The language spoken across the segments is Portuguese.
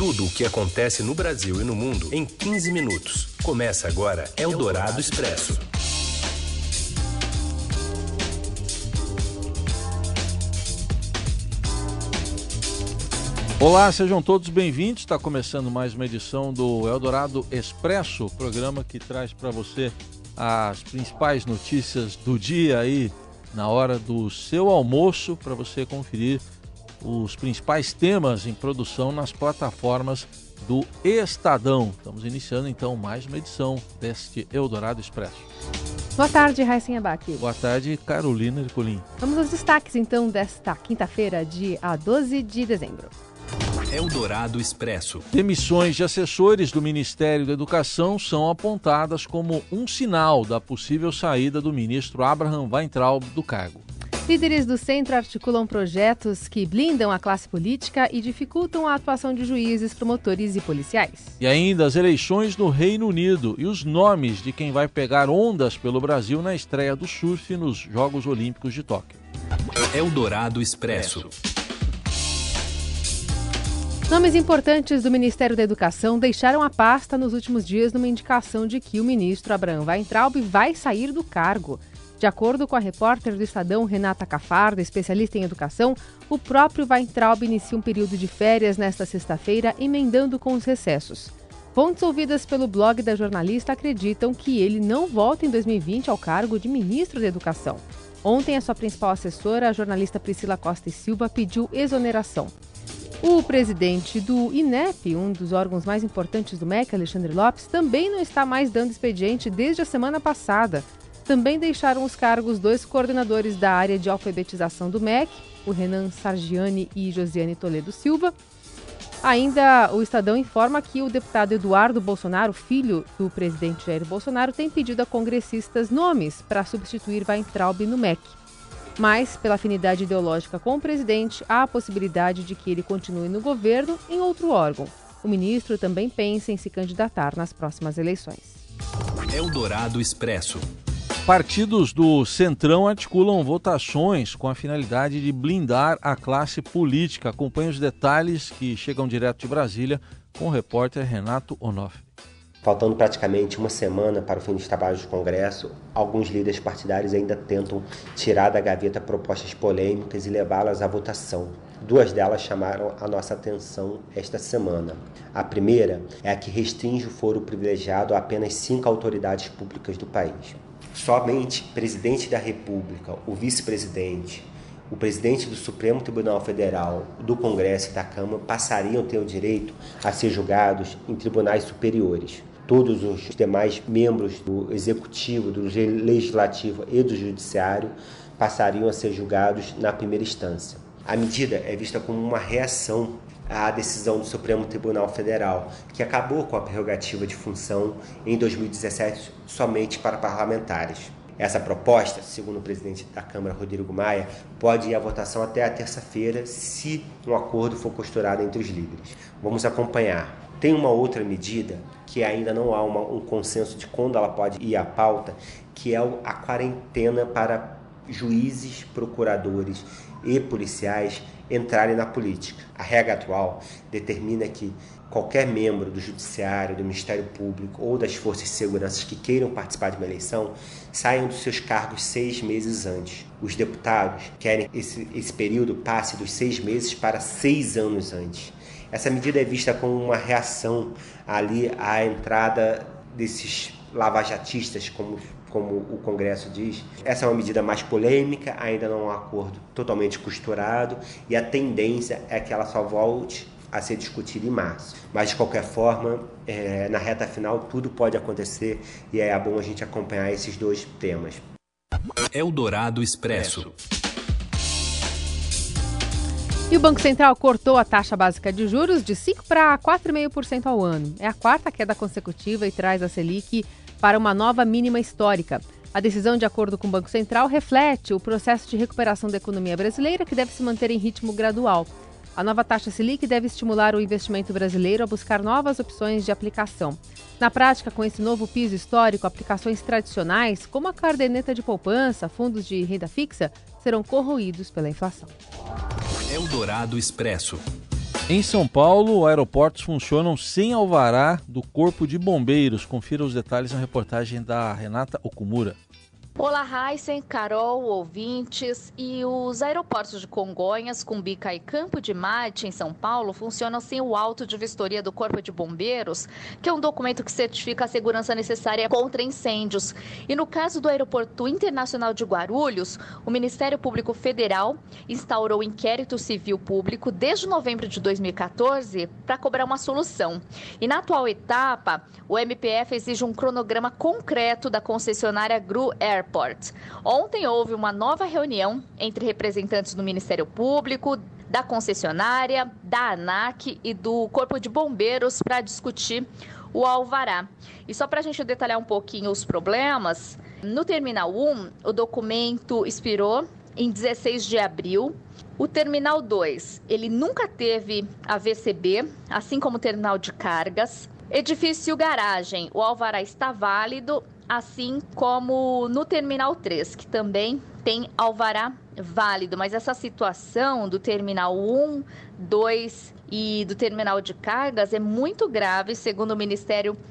Tudo o que acontece no Brasil e no mundo em 15 minutos. Começa agora Eldorado Expresso. Olá, sejam todos bem-vindos. Está começando mais uma edição do Eldorado Expresso, programa que traz para você as principais notícias do dia aí na hora do seu almoço para você conferir os principais temas em produção nas plataformas do Estadão. Estamos iniciando então mais uma edição deste Eldorado Expresso. Boa tarde, Raíssen Abac. Boa tarde, Carolina Ercolim. Vamos aos destaques então desta quinta-feira, dia 12 de dezembro. Eldorado Expresso. Demissões de assessores do Ministério da Educação são apontadas como um sinal da possível saída do ministro Abraham Weintraub do cargo. Líderes do centro articulam projetos que blindam a classe política e dificultam a atuação de juízes, promotores e policiais. E ainda as eleições no Reino Unido e os nomes de quem vai pegar ondas pelo Brasil na estreia do surf nos Jogos Olímpicos de Tóquio. Eldorado Expresso. Nomes importantes do Ministério da Educação deixaram a pasta nos últimos dias numa indicação de que o ministro Abraham Weintraub vai sair do cargo. De acordo com a repórter do Estadão Renata Cafarda, especialista em educação, o próprio Weintraub inicia um período de férias nesta sexta-feira, emendando com os recessos. Fontes ouvidas pelo blog da jornalista acreditam que ele não volta em 2020 ao cargo de ministro da Educação. Ontem, a sua principal assessora, a jornalista Priscila Costa e Silva, pediu exoneração. O presidente do INEP, um dos órgãos mais importantes do MEC, Alexandre Lopes, também não está mais dando expediente desde a semana passada. Também deixaram os cargos dois coordenadores da área de alfabetização do MEC, o Renan Sargiani e Josiane Toledo Silva. Ainda o Estadão informa que o deputado Eduardo Bolsonaro, filho do presidente Jair Bolsonaro, tem pedido a congressistas nomes para substituir Weintraub no MEC. Mas, pela afinidade ideológica com o presidente, há a possibilidade de que ele continue no governo em outro órgão. O ministro também pensa em se candidatar nas próximas eleições. Eldorado Expresso. Partidos do Centrão articulam votações com a finalidade de blindar a classe política. Acompanhe os detalhes que chegam direto de Brasília com o repórter Renato Onofre. Faltando praticamente uma semana para o fim dos trabalhos do Congresso, alguns líderes partidários ainda tentam tirar da gaveta propostas polêmicas e levá-las à votação. Duas delas chamaram a nossa atenção esta semana. A primeira é a que restringe o foro privilegiado a apenas cinco autoridades públicas do país. Somente presidente da República, o vice-presidente, o presidente do Supremo Tribunal Federal, do Congresso e da Câmara passariam a ter o direito a ser julgados em tribunais superiores todos os demais membros do executivo, do legislativo e do judiciário passariam a ser julgados na primeira instância. A medida é vista como uma reação à decisão do Supremo Tribunal Federal, que acabou com a prerrogativa de função em 2017 somente para parlamentares. Essa proposta, segundo o presidente da Câmara, Rodrigo Maia, pode ir à votação até a terça-feira, se um acordo for costurado entre os líderes. Vamos acompanhar. Tem uma outra medida que ainda não há uma, um consenso de quando ela pode ir à pauta, que é a quarentena para juízes, procuradores e policiais entrarem na política. A regra atual determina que qualquer membro do Judiciário, do Ministério Público ou das Forças de Segurança que queiram participar de uma eleição saiam dos seus cargos seis meses antes. Os deputados querem que esse, esse período passe dos seis meses para seis anos antes. Essa medida é vista como uma reação ali à entrada desses lavajatistas, como, como o Congresso diz. Essa é uma medida mais polêmica, ainda não é um acordo totalmente costurado e a tendência é que ela só volte a ser discutida em março. Mas de qualquer forma, é, na reta final tudo pode acontecer e é bom a gente acompanhar esses dois temas. Eldorado Expresso. E o Banco Central cortou a taxa básica de juros de 5% para 4,5% ao ano. É a quarta queda consecutiva e traz a Selic para uma nova mínima histórica. A decisão, de acordo com o Banco Central, reflete o processo de recuperação da economia brasileira, que deve se manter em ritmo gradual. A nova taxa Selic deve estimular o investimento brasileiro a buscar novas opções de aplicação. Na prática, com esse novo piso histórico, aplicações tradicionais, como a caderneta de poupança, fundos de renda fixa, serão corroídos pela inflação. Eldorado Expresso. Em São Paulo, aeroportos funcionam sem alvará do Corpo de Bombeiros. Confira os detalhes na reportagem da Renata Okumura. Olá, Heisen, Carol, ouvintes. E os aeroportos de Congonhas, Cumbica e Campo de Marte, em São Paulo, funcionam sem o auto de vistoria do Corpo de Bombeiros, que é um documento que certifica a segurança necessária contra incêndios. E no caso do Aeroporto Internacional de Guarulhos, o Ministério Público Federal instaurou inquérito civil público desde novembro de 2014 para cobrar uma solução. E na atual etapa, o MPF exige um cronograma concreto da concessionária Gru Air Airport. Ontem houve uma nova reunião entre representantes do Ministério Público, da concessionária, da ANAC e do Corpo de Bombeiros para discutir o alvará. E só para a gente detalhar um pouquinho os problemas, no Terminal 1, o documento expirou em 16 de abril. O Terminal 2, ele nunca teve a VCB, assim como o Terminal de Cargas. Edifício garagem, o alvará está válido assim como no Terminal 3, que também tem alvará válido, mas essa situação do Terminal 1, 2 e do Terminal de Cargas é muito grave, segundo o Ministério público,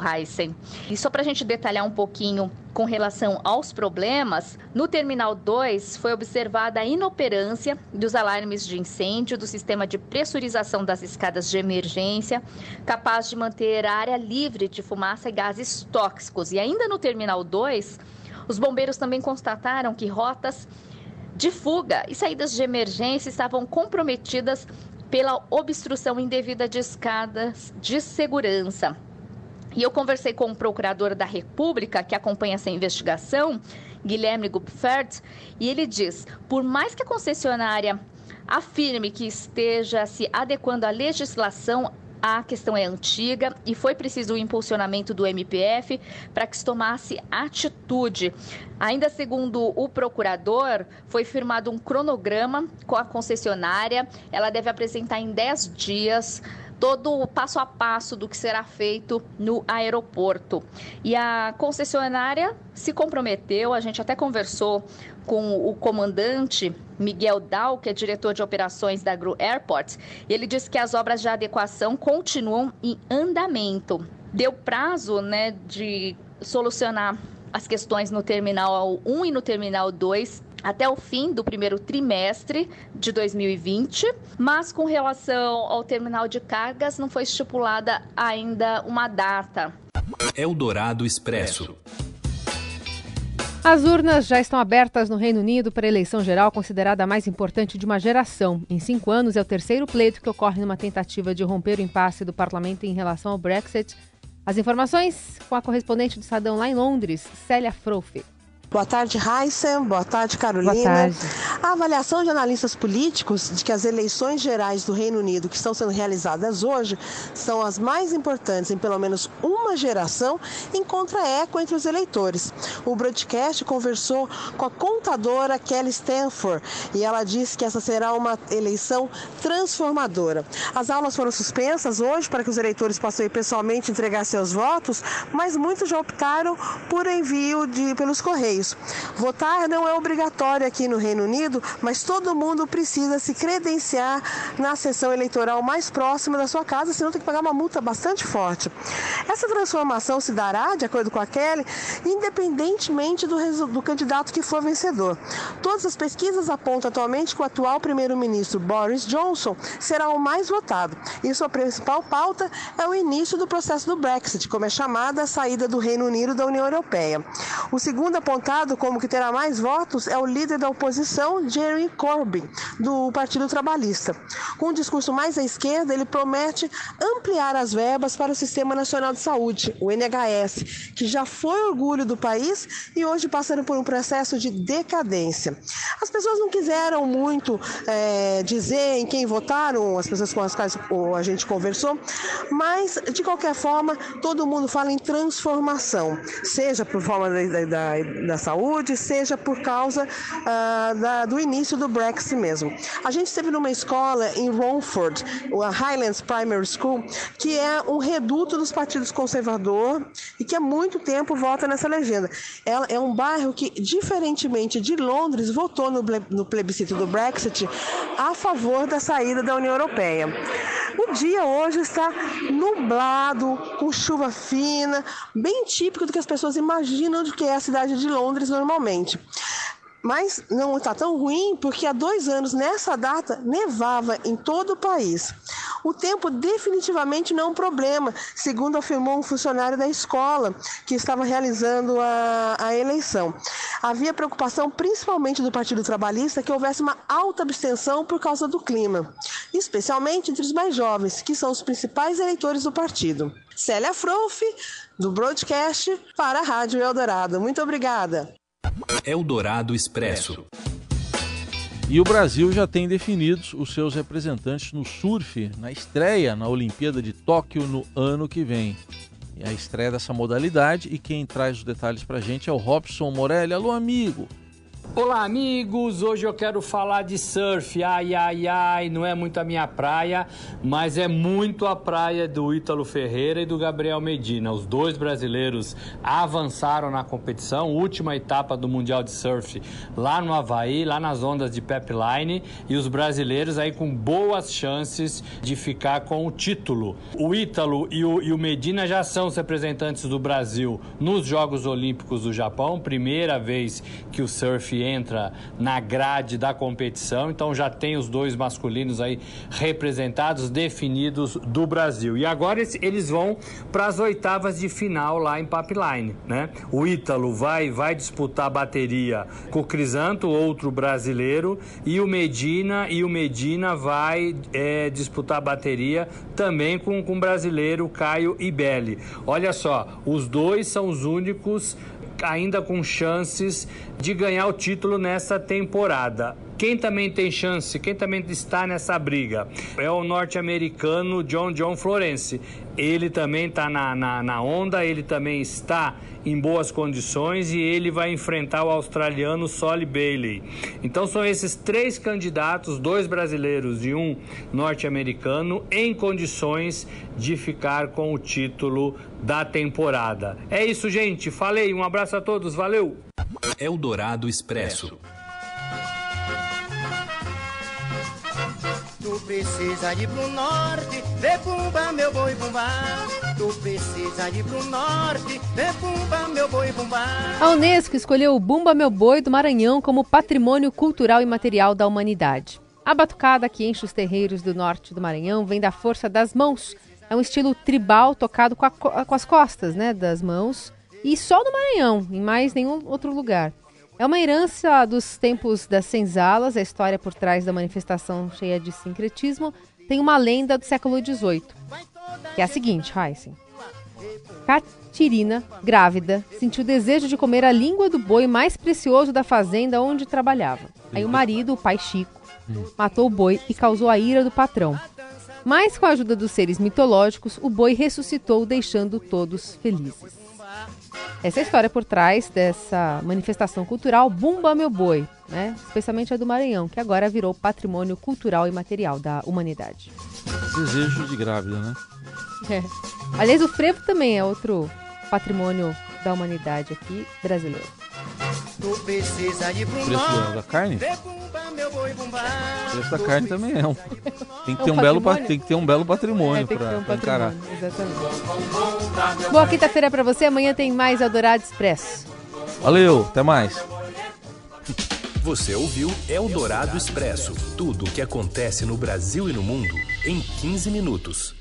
Heisen. E só para a gente detalhar um pouquinho com relação aos problemas, no Terminal 2 foi observada a inoperância dos alarmes de incêndio do sistema de pressurização das escadas de emergência, capaz de manter a área livre de fumaça e gases tóxicos. E ainda no Terminal 2, os bombeiros também constataram que rotas de fuga e saídas de emergência estavam comprometidas pela obstrução indevida de escadas de segurança. E eu conversei com o procurador da República que acompanha essa investigação, Guilherme Gupfert, e ele diz: por mais que a concessionária afirme que esteja se adequando à legislação, a questão é antiga e foi preciso o impulsionamento do MPF para que se tomasse atitude. Ainda segundo o procurador, foi firmado um cronograma com a concessionária. Ela deve apresentar em 10 dias todo o passo a passo do que será feito no aeroporto. E a concessionária se comprometeu, a gente até conversou com o comandante Miguel Dal, que é diretor de operações da Gru Airport, e ele disse que as obras de adequação continuam em andamento. Deu prazo, né, de solucionar as questões no terminal 1 e no terminal 2 até o fim do primeiro trimestre de 2020, mas com relação ao terminal de cargas não foi estipulada ainda uma data. Eldorado Expresso. As urnas já estão abertas no Reino Unido para a eleição geral considerada a mais importante de uma geração. Em cinco anos, é o terceiro pleito que ocorre numa tentativa de romper o impasse do parlamento em relação ao Brexit. As informações com a correspondente do Estadão lá em Londres, Célia Frofe. Boa tarde, Raíssa. Boa tarde, Carolina. Boa tarde. A avaliação de analistas políticos de que as eleições gerais do Reino Unido, que estão sendo realizadas hoje, são as mais importantes em pelo menos uma geração, encontra eco entre os eleitores. O broadcast conversou com a contadora Kelly Stanford e ela disse que essa será uma eleição transformadora. As aulas foram suspensas hoje para que os eleitores possam ir pessoalmente entregar seus votos, mas muitos já optaram por envio de pelos correios isso. Votar não é obrigatório aqui no Reino Unido, mas todo mundo precisa se credenciar na sessão eleitoral mais próxima da sua casa, senão tem que pagar uma multa bastante forte. Essa transformação se dará, de acordo com a Kelly, independentemente do, do candidato que for vencedor. Todas as pesquisas apontam atualmente que o atual primeiro-ministro Boris Johnson será o mais votado. E sua principal pauta é o início do processo do Brexit, como é chamada a saída do Reino Unido da União Europeia. O segundo apontado apontado como que terá mais votos é o líder da oposição, Jeremy Corbyn, do Partido Trabalhista. Com um discurso mais à esquerda, ele promete ampliar as verbas para o Sistema Nacional de Saúde, o NHS, que já foi orgulho do país e hoje passando por um processo de decadência. As pessoas não quiseram muito é, dizer em quem votaram, as pessoas com as quais a gente conversou, mas de qualquer forma, todo mundo fala em transformação, seja por forma da, da, da saúde, seja por causa ah, da, do início do Brexit mesmo. A gente esteve numa escola em Romford, a Highlands Primary School, que é um reduto dos partidos conservador e que há muito tempo vota nessa legenda. Ela é um bairro que, diferentemente de Londres, votou no plebiscito do Brexit a favor da saída da União Europeia. O dia hoje está nublado, com chuva fina, bem típico do que as pessoas imaginam de que é a cidade de Londres normalmente. Mas não está tão ruim porque há dois anos, nessa data, nevava em todo o país. O tempo definitivamente não é um problema, segundo afirmou um funcionário da escola que estava realizando a, a eleição. Havia preocupação, principalmente do Partido Trabalhista, que houvesse uma alta abstenção por causa do clima, especialmente entre os mais jovens, que são os principais eleitores do partido. Célia Frouf, do Broadcast, para a Rádio Eldorado. Muito obrigada. Eldorado Expresso. E o Brasil já tem definidos os seus representantes no surf, na estreia na Olimpíada de Tóquio no ano que vem. E a estreia dessa modalidade e quem traz os detalhes pra gente é o Robson Morelli. Alô, amigo! Olá, amigos! Hoje eu quero falar de surf. Ai, ai, ai, não é muito a minha praia, mas é muito a praia do Ítalo Ferreira e do Gabriel Medina. Os dois brasileiros avançaram na competição, última etapa do Mundial de Surf lá no Havaí, lá nas ondas de Pepline, e os brasileiros aí com boas chances de ficar com o título. O Ítalo e o, e o Medina já são os representantes do Brasil nos Jogos Olímpicos do Japão, primeira vez que o surf entra na grade da competição, então já tem os dois masculinos aí representados, definidos do Brasil. E agora eles vão para as oitavas de final lá em Pipeline, né? O Ítalo vai, vai disputar a bateria com o Crisanto, outro brasileiro, e o Medina, e o Medina vai é, disputar a bateria também com, com o brasileiro Caio Ibelli. Olha só, os dois são os únicos ainda com chances de ganhar o título nessa temporada. Quem também tem chance, quem também está nessa briga é o norte-americano John John Florence. Ele também está na, na, na, onda, ele também está em boas condições e ele vai enfrentar o australiano Solly Bailey. Então são esses três candidatos, dois brasileiros e um norte-americano, em condições de ficar com o título da temporada. É isso, gente. Falei, um abraço a todos, valeu! Eldorado Expresso. Tu precisa ir pro norte, vê pumba meu boi bumbá. Tu precisa ir pro norte, vê pumba meu boi bumbá. A Unesco escolheu o Bumba Meu Boi do Maranhão como patrimônio cultural e material da humanidade. A batucada que enche os terreiros do norte do Maranhão vem da força das mãos. É um estilo tribal tocado com, a, com as costas né, das mãos e só no Maranhão, em mais nenhum outro lugar. É uma herança dos tempos das senzalas, a história por trás da manifestação cheia de sincretismo tem uma lenda do século XVIII, que é a seguinte, Heisen. Catirina, grávida, sentiu desejo de comer a língua do boi mais precioso da fazenda onde trabalhava. Aí o marido, o pai Chico, matou o boi e causou a ira do patrão. Mas com a ajuda dos seres mitológicos, o boi ressuscitou, deixando todos felizes. Essa é a história por trás dessa manifestação cultural Bumba Meu Boi, né? especialmente a do Maranhão, que agora virou patrimônio cultural e material da humanidade. Desejo de grávida, né? É. Aliás, o frevo também é outro patrimônio da humanidade aqui brasileiro. Tu precisa ir pro Preço da, carne? O preço da carne também é um. Tem que É ter um um, belo, tem que ter um belo É, patrimônio ter para um encarar. exatamente. Boa quinta-feira para você, amanhã tem mais Eldorado Expresso. Valeu, até mais. Você ouviu Eldorado Expresso tudo o que acontece no Brasil e no mundo em 15 minutos.